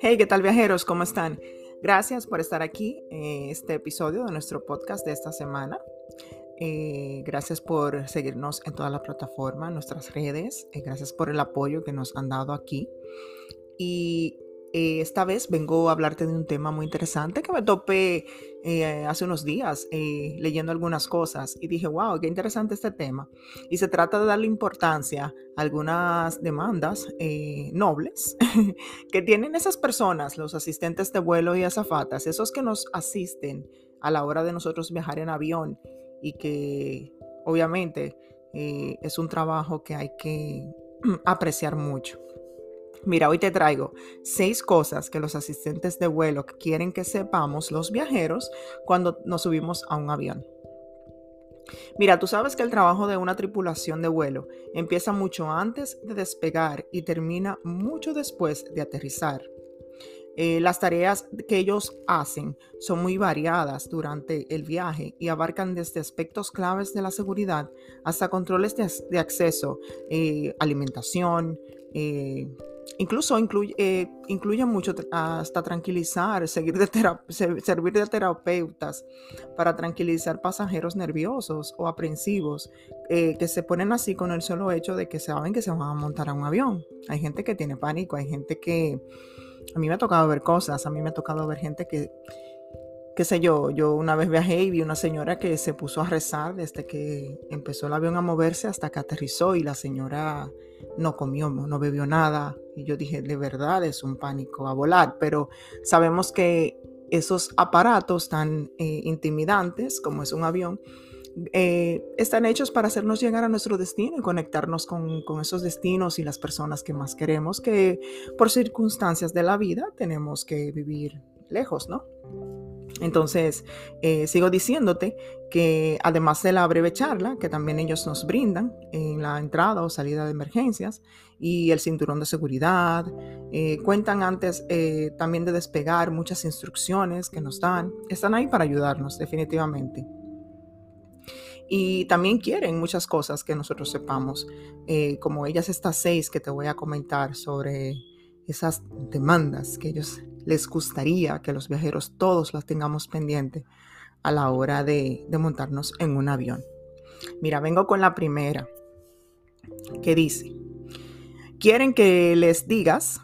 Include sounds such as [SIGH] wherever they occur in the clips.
Hey, ¿qué tal viajeros? ¿Cómo están? Gracias por estar aquí en este episodio de nuestro podcast de esta semana. Eh, gracias por seguirnos en toda la plataforma, nuestras redes. Eh, gracias por el apoyo que nos han dado aquí. Y eh, esta vez vengo a hablarte de un tema muy interesante que me topé eh, hace unos días eh, leyendo algunas cosas y dije, wow, qué interesante este tema. Y se trata de darle importancia a algunas demandas nobles [LAUGHS] que tienen esas personas, los asistentes de vuelo y azafatas, esos que nos asisten a la hora de nosotros viajar en avión y que obviamente es un trabajo que hay que [CLEARS THROAT] apreciar mucho. Mira, hoy te traigo seis cosas que los asistentes de vuelo quieren que sepamos los viajeros cuando nos subimos a un avión. Mira, tú sabes que el trabajo de una tripulación de vuelo empieza mucho antes de despegar y termina mucho después de aterrizar. Eh, las tareas que ellos hacen son muy variadas durante el viaje y abarcan desde aspectos claves de la seguridad hasta controles de, acceso, eh, alimentación, eh, Incluso incluye, eh, mucho hasta tranquilizar, [LAUGHS] servir de terapeutas para tranquilizar pasajeros nerviosos o aprensivos eh, que se ponen así con el solo hecho de que saben que se van a montar a un avión. Hay gente que tiene pánico, hay gente que... A mí me ha tocado ver cosas, a mí me ha tocado ver gente que qué sé yo, yo una vez viajé y vi una señora que se puso a rezar desde que empezó el avión a moverse hasta que aterrizó y la señora no comió, no bebió nada. Y yo dije, de verdad es un pánico a volar, pero sabemos que esos aparatos tan eh, intimidantes como es un avión, eh, están hechos para hacernos llegar a nuestro destino y conectarnos con, con, esos destinos y las personas que más queremos, que por circunstancias de la vida tenemos que vivir lejos, ¿no? Entonces, eh, sigo diciéndote que además de la breve charla que también ellos nos brindan en la entrada o salida de emergencias y el cinturón de seguridad, eh, cuentan antes eh, también de despegar muchas instrucciones que nos dan, están ahí para ayudarnos definitivamente. Y también quieren muchas cosas que nosotros sepamos, como ellas estas seis que te voy a comentar sobre esas demandas que ellos les gustaría que los viajeros todos las tengamos pendiente a la hora de, montarnos en un avión. Mira, vengo con la primera, que dice, quieren que les digas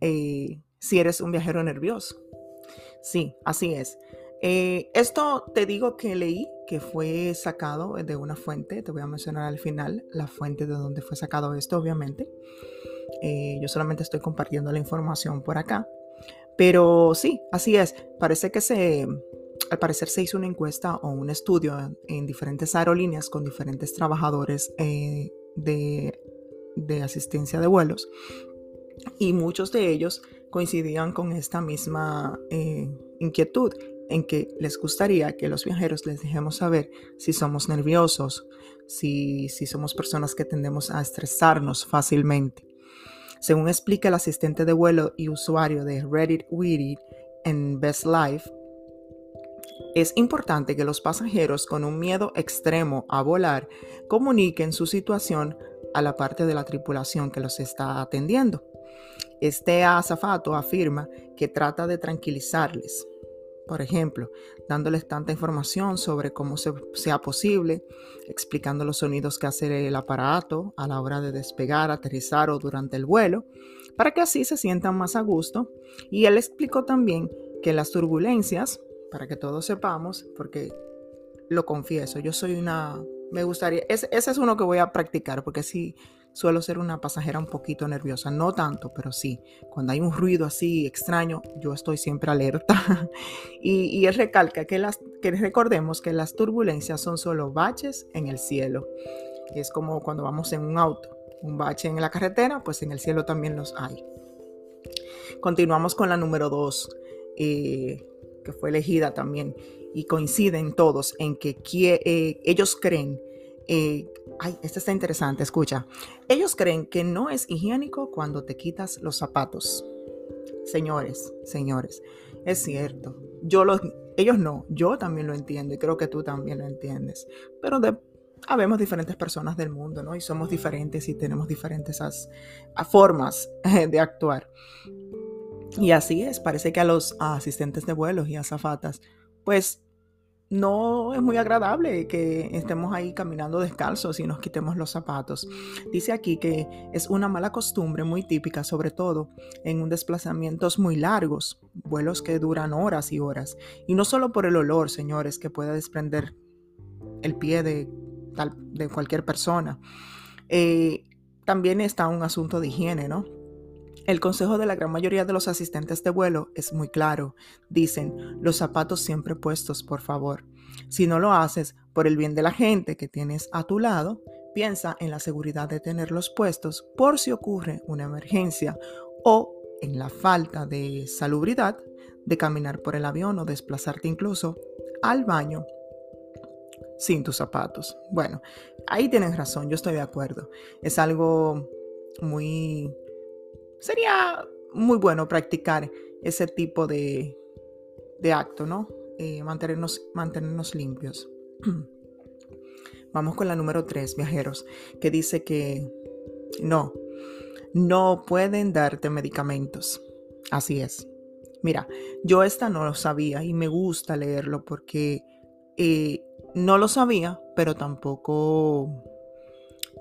eh, si eres un viajero nervioso. Sí, así es. Eh, esto te digo que leí que fue sacado de una fuente, te voy a mencionar al final la fuente de donde fue sacado esto, obviamente. Eh, yo solamente estoy compartiendo la información por acá. Pero sí, así es. Parece que se, al parecer se hizo una encuesta o un estudio en, diferentes aerolíneas con diferentes trabajadores eh, de, asistencia de vuelos y muchos de ellos coincidían con esta misma eh, inquietud en que les gustaría que los viajeros les dejemos saber si somos nerviosos, si, si somos personas que tendemos a estresarnos fácilmente. Según explica el asistente de vuelo y usuario de Reddit Witty en Best Life, es importante que los pasajeros con un miedo extremo a volar comuniquen su situación a la parte de la tripulación que los está atendiendo. Este azafato afirma que trata de tranquilizarles, por ejemplo, dándoles tanta información sobre cómo sea posible, explicando los sonidos que hace el aparato a la hora de despegar, aterrizar o durante el vuelo, para que así se sientan más a gusto. Y él explicó también que las turbulencias, para que todos sepamos, porque lo confieso, yo soy una, me gustaría, ese, es uno que voy a practicar, porque sí, suelo ser una pasajera un poquito nerviosa, no tanto, pero sí, cuando hay un ruido así extraño, yo estoy siempre alerta. [LAUGHS] y, él recalca que, las, que recordemos que las turbulencias son solo baches en el cielo. Es como cuando vamos en un auto, un bache en la carretera, pues en el cielo también los hay. Continuamos con la número dos, eh, que fue elegida también, y coinciden todos en que eh, ellos creen eh, ay, esta está interesante, escucha. Ellos creen que no es higiénico cuando te quitas los zapatos. Señores, señores, es cierto. Yo los, ellos no, yo también lo entiendo y creo que tú también lo entiendes. Pero habemos diferentes personas del mundo, ¿no? Y somos diferentes y tenemos diferentes formas de actuar. Y así es, parece que a los asistentes de vuelos y azafatas, pues no es muy agradable que estemos ahí caminando descalzos y nos quitemos los zapatos. Dice aquí que es una mala costumbre muy típica, sobre todo en un desplazamientos muy largos, vuelos que duran horas y horas. Y no solo por el olor, señores, que puede desprender el pie de, de cualquier persona. Eh, también está un asunto de higiene, ¿no? El consejo de la gran mayoría de los asistentes de vuelo es muy claro. Dicen, los zapatos siempre puestos, por favor. Si no lo haces por el bien de la gente que tienes a tu lado, piensa en la seguridad de tenerlos puestos por si ocurre una emergencia o en la falta de salubridad de caminar por el avión o desplazarte incluso al baño sin tus zapatos. Bueno, ahí tienes razón, yo estoy de acuerdo. Es algo muy sería muy bueno practicar ese tipo de, acto, ¿no? Eh, mantenernos, mantenernos limpios. [CLEARS THROAT] Vamos con la número 3, viajeros, que dice que no, no pueden darte medicamentos. Así es. Mira, yo esta no lo sabía y me gusta leerlo porque eh, no lo sabía, pero tampoco,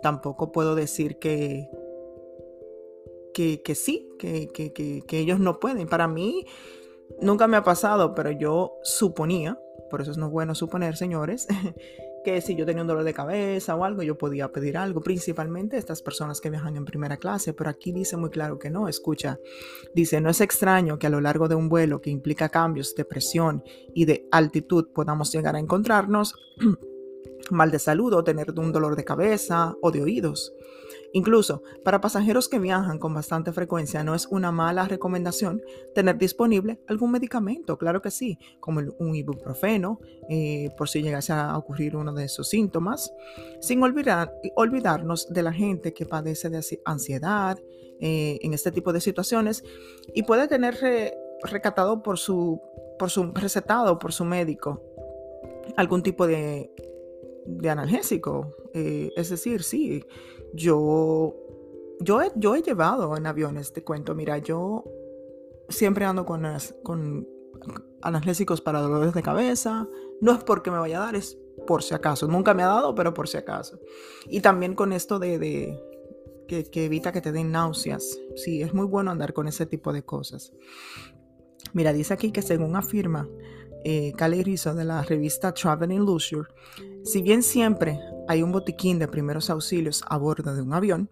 tampoco puedo decir que, que, sí, que, que, ellos no pueden. Para mí nunca me ha pasado, pero yo suponía, por eso es no bueno suponer, señores, [LAUGHS] que si yo tenía un dolor de cabeza o algo, yo podía pedir algo, principalmente estas personas que viajan en primera clase, pero aquí dice muy claro que no, escucha, dice, no es extraño que a lo largo de un vuelo que implica cambios de presión y de altitud podamos llegar a encontrarnos [CLEARS THROAT] mal de salud o tener un dolor de cabeza o de oídos. Incluso para pasajeros que viajan con bastante frecuencia no es una mala recomendación tener disponible algún medicamento, claro que sí, como un ibuprofeno, eh, por si llegase a ocurrir uno de esos síntomas, sin olvidar, olvidarnos de la gente que padece de ansiedad eh, en este tipo de situaciones y puede tener recatado por su, por su recetado por su médico algún tipo de, analgésico. Eh, es decir, sí, yo, yo, he, yo he llevado en aviones, te cuento, mira, yo siempre ando con, con analgésicos para dolores de cabeza. No es porque me vaya a dar, es por si acaso. Nunca me ha dado, pero por si acaso. Y también con esto de, que, evita que te den náuseas. Sí, es muy bueno andar con ese tipo de cosas. Mira, dice aquí que según afirma eh, Rizzo de la revista Traveling Leisure, si bien siempre hay un botiquín de primeros auxilios a bordo de un avión,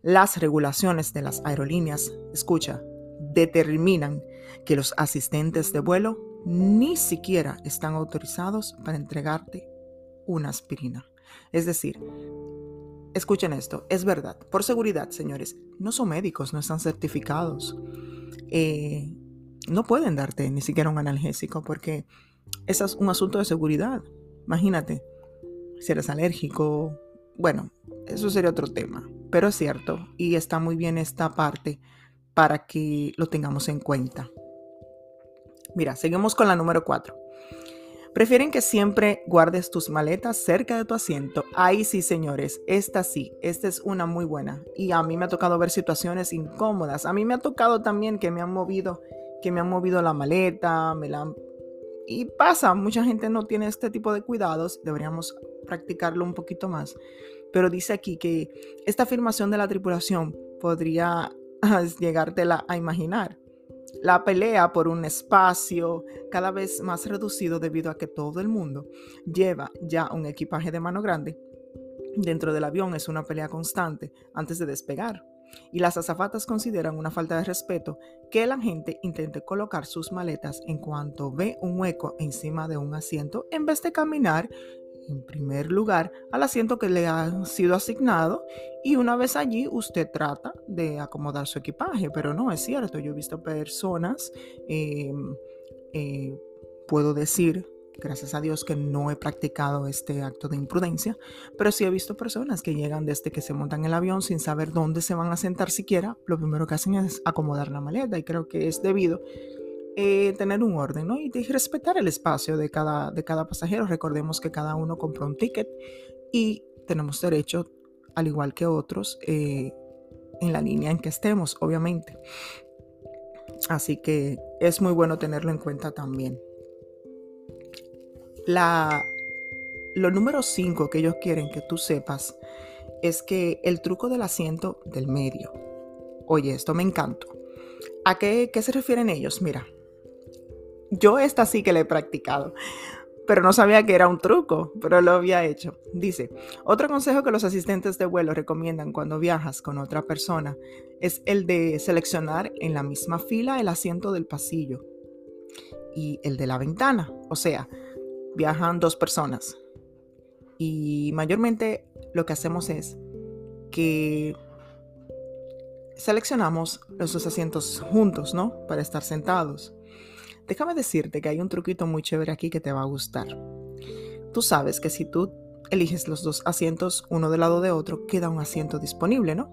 las regulaciones de las aerolíneas, escucha, determinan que los asistentes de vuelo ni siquiera están autorizados para entregarte una aspirina. Es decir, escuchen esto, es verdad, por seguridad, señores, no son médicos, no están certificados. Eh, no pueden darte ni siquiera un analgésico porque es un asunto de seguridad. Imagínate, si eres alérgico, bueno, eso sería otro tema, pero es cierto y está muy bien esta parte para que lo tengamos en cuenta. Mira, seguimos con la número 4. Prefieren que siempre guardes tus maletas cerca de tu asiento. Ahí sí, señores, esta sí, esta es una muy buena. Y a mí me ha tocado ver situaciones incómodas. A mí me ha tocado también que me han movido, que me han movido la maleta, me la han y pasa, mucha gente no tiene este tipo de cuidados, deberíamos practicarlo un poquito más. Pero dice aquí que esta afirmación de la tripulación podría [LAUGHS] llegártela a imaginar. La pelea por un espacio cada vez más reducido debido a que todo el mundo lleva ya un equipaje de mano grande dentro del avión es una pelea constante antes de despegar y las azafatas consideran una falta de respeto que la gente intente colocar sus maletas en cuanto ve un hueco encima de un asiento en vez de caminar en primer lugar al asiento que le ha sido asignado y una vez allí usted trata de acomodar su equipaje, pero no es cierto, yo he visto personas, em, eh, puedo decir Gracias a Dios que no he practicado este acto de imprudencia, pero sí he visto personas que llegan desde que se montan el avión sin saber dónde se van a sentar siquiera. Lo primero que hacen es acomodar la maleta y creo que es debido eh, tener un orden y respetar el espacio de cada, de cada pasajero. Recordemos que cada uno compró un ticket y tenemos derecho, al igual que otros, eh, en la línea en que estemos, obviamente. Así que es muy bueno tenerlo en cuenta también. La, lo número 5 que ellos quieren que tú sepas es que el truco del asiento del medio. Oye, esto me encantó. ¿A qué, qué se refieren ellos? Mira, yo esta sí que la he practicado pero no sabía que era un truco, pero lo había hecho. Dice, otro consejo que los asistentes de vuelo recomiendan cuando viajas con otra persona es el de seleccionar en la misma fila el asiento del pasillo y el de la ventana. O sea, viajan dos personas. Y mayormente lo que hacemos es que seleccionamos los dos asientos juntos, ¿no? Para estar sentados. Déjame decirte que hay un truquito muy chévere aquí que te va a gustar. Tú sabes que si tú eliges los dos asientos uno del lado de otro, queda un asiento disponible, ¿no?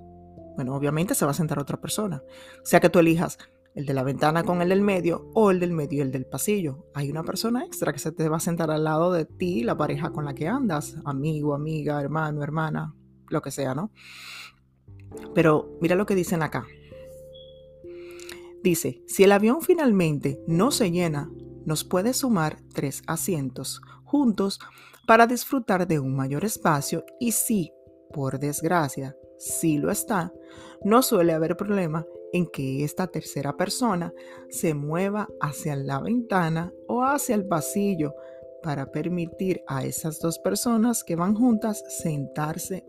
Bueno, obviamente se va a sentar otra persona. O sea que tú elijas el de la ventana con el del medio o el del medio y el del pasillo. Hay una persona extra que se te va a sentar al lado de ti, la pareja con la que andas, amigo, amiga, hermano, hermana, lo que sea, ¿no? Pero mira lo que dicen acá. Dice, si el avión finalmente no se llena, nos puede sumar tres asientos juntos para disfrutar de un mayor espacio y si, por desgracia, si lo está, no suele haber problema en que esta tercera persona se mueva hacia la ventana o hacia el pasillo para permitir a esas dos personas que van juntas sentarse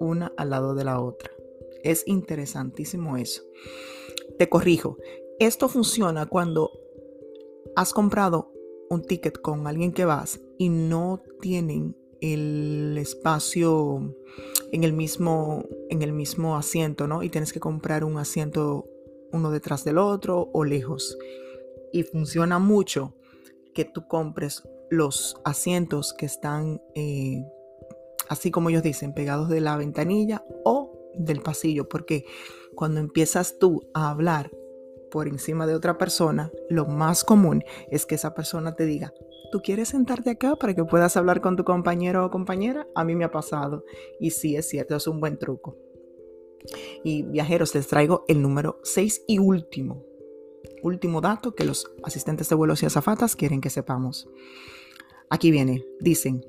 una al lado de la otra. Es interesantísimo eso. Te corrijo, esto funciona cuando has comprado un ticket con alguien que vas y no tienen el espacio en el mismo, en el mismo asiento, ¿no? Y tienes que comprar un asiento uno detrás del otro o lejos. Y funciona mucho que tú compres los asientos que están, eh, así como ellos dicen, pegados de la ventanilla o del pasillo, porque cuando empiezas tú a hablar por encima de otra persona, lo más común es que esa persona te diga, ¿tú quieres sentarte acá para que puedas hablar con tu compañero o compañera? A mí me ha pasado y sí es cierto, es un buen truco. Y viajeros, les traigo el número 6 y último, último dato que los asistentes de vuelos y azafatas quieren que sepamos. Aquí viene, dicen,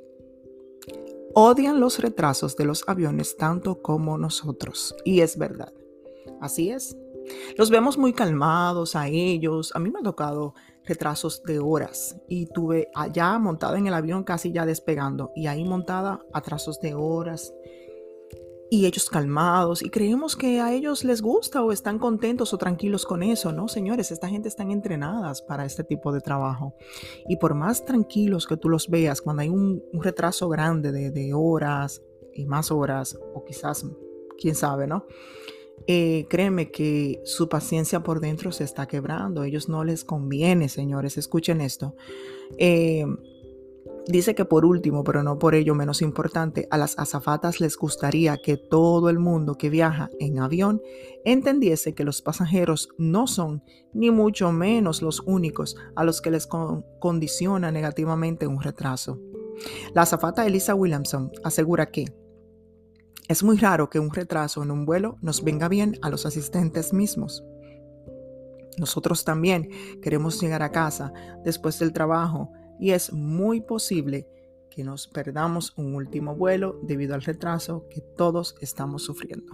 odian los retrasos de los aviones tanto como nosotros. Y es verdad. Así es. Los vemos muy calmados a ellos. A mí me ha tocado retrasos de horas. Y tuve allá montada en el avión casi ya despegando. Y ahí montada atrasos de horas. Y ellos calmados. Y creemos que a ellos les gusta o están contentos o tranquilos con eso, ¿no? Señores, esta gente están entrenadas para este tipo de trabajo. Y por más tranquilos que tú los veas cuando hay un, retraso grande de, de horas y más horas o quizás, quién sabe, ¿no? Eh, créeme que su paciencia por dentro se está quebrando. Ellos no les conviene, señores. Escuchen esto. Eh, dice que por último, pero no por ello menos importante, a las azafatas les gustaría que todo el mundo que viaja en avión entendiese que los pasajeros no son ni mucho menos los únicos a los que les condiciona negativamente un retraso. La azafata Elisa Williamson asegura que es muy raro que un retraso en un vuelo nos venga bien a los asistentes mismos. Nosotros también queremos llegar a casa después del trabajo y es muy posible que nos perdamos un último vuelo debido al retraso que todos estamos sufriendo.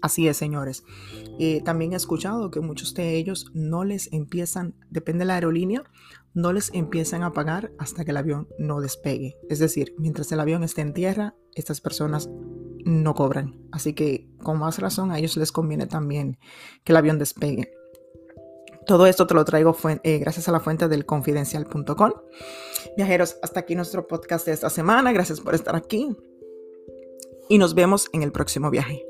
Así es, señores. Eh, también he escuchado que muchos de ellos no les empiezan, depende de la aerolínea, no les empiezan a pagar hasta que el avión no despegue. Es decir, mientras el avión esté en tierra, estas personas no cobran. Así que con más razón a ellos les conviene también que el avión despegue. Todo esto te lo traigo eh, gracias a la fuente del confidencial.com. Viajeros, hasta aquí nuestro podcast de esta semana. Gracias por estar aquí y nos vemos en el próximo viaje.